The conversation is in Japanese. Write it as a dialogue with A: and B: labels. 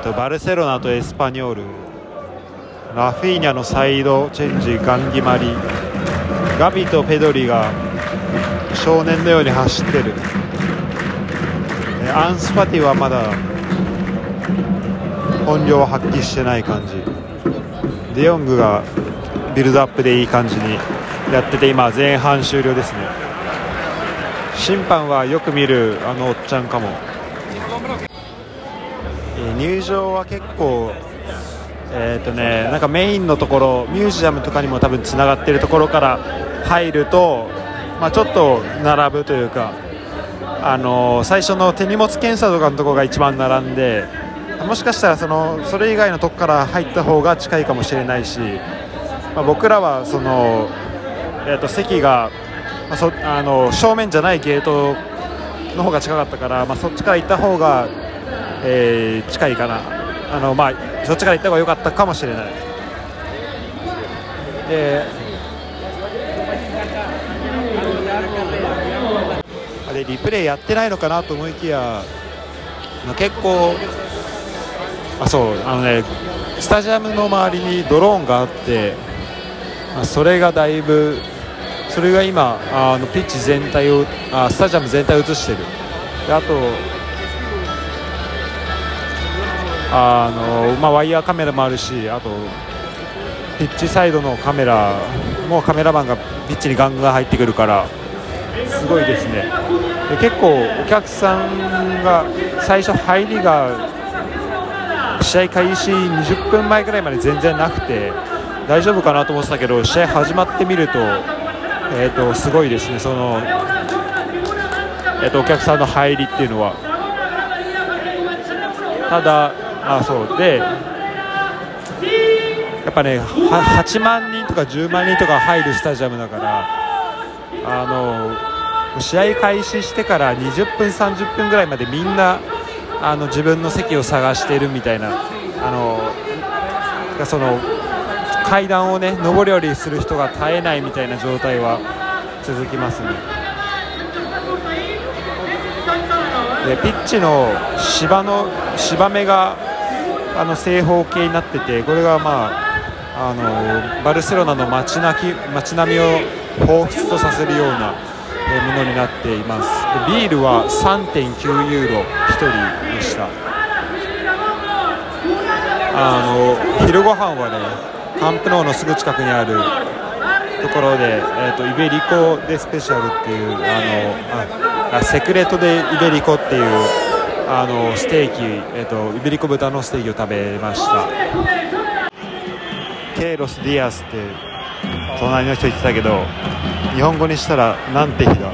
A: ー、とバルセロナとエスパニョール。ラフィーニャのサイドチェンジガンギマリ。ガビとペドリが少年のように走ってる。アンスパティはまだ本領を発揮してない感じ。デヨングがビルドアップでいい感じにやってて今前半終了ですね。審判はよく見るあのおっちゃんかも、入場は結構えーとね、なんかメインのところミュージアムとかにも多分つながっているところから入ると、まあ、ちょっと並ぶというか、あのー、最初の手荷物検査とかのところが一番並んでもしかしたらそのそれ以外のとこから入った方が近いかもしれないし、まあ、僕らはその、えー、と席が、まあ、そあの正面じゃないゲートの方が近かったから、まあ、そっちから行った方が、えー、近いかな。あのまあそっちから行った方が良かったかもしれないであれリプレイやってないのかなと思いきや、まあ、結構あそうあのねスタジアムの周りにドローンがあって、まあ、それがだいぶそれが今あのピッチ全体をあスタジアム全体を映してるであとあの、まあ、ワイヤーカメラもあるしあとピッチサイドのカメラもカメラマンがピッチにガンガン入ってくるからすごいですね。で結構お客さんが最初入りが試合開始20分前ぐらいまで全然なくて大丈夫かなと思ってたけど試合始まってみると,、えーと、すごいですね。その、えーとお客さんの入りっていうのは。ただあそうでやっぱね8万人とか10万人とか入るスタジアムだからあの試合開始してから20分、30分ぐらいまでみんなあの自分の席を探しているみたいなあのその階段をね上り下りする人が絶えないみたいな状態は続きますね。でピッチの芝の芝目があの正方形になっててこれが、まあ、あのバルセロナの街なき街並みを彷彿とさせるようなものになっています。ビールは3.9ユーロ1人でした。あの昼ご飯はねカンプノーのすぐ近くにあるところで、えーと、イベリコでスペシャルっていうあのあ secreto de ibérico っていうあのステーキ、えーと、イベリコ豚のステーキを食べました。 Qué los días って隣の人言ってたけど日本語にしたらなんて日だ？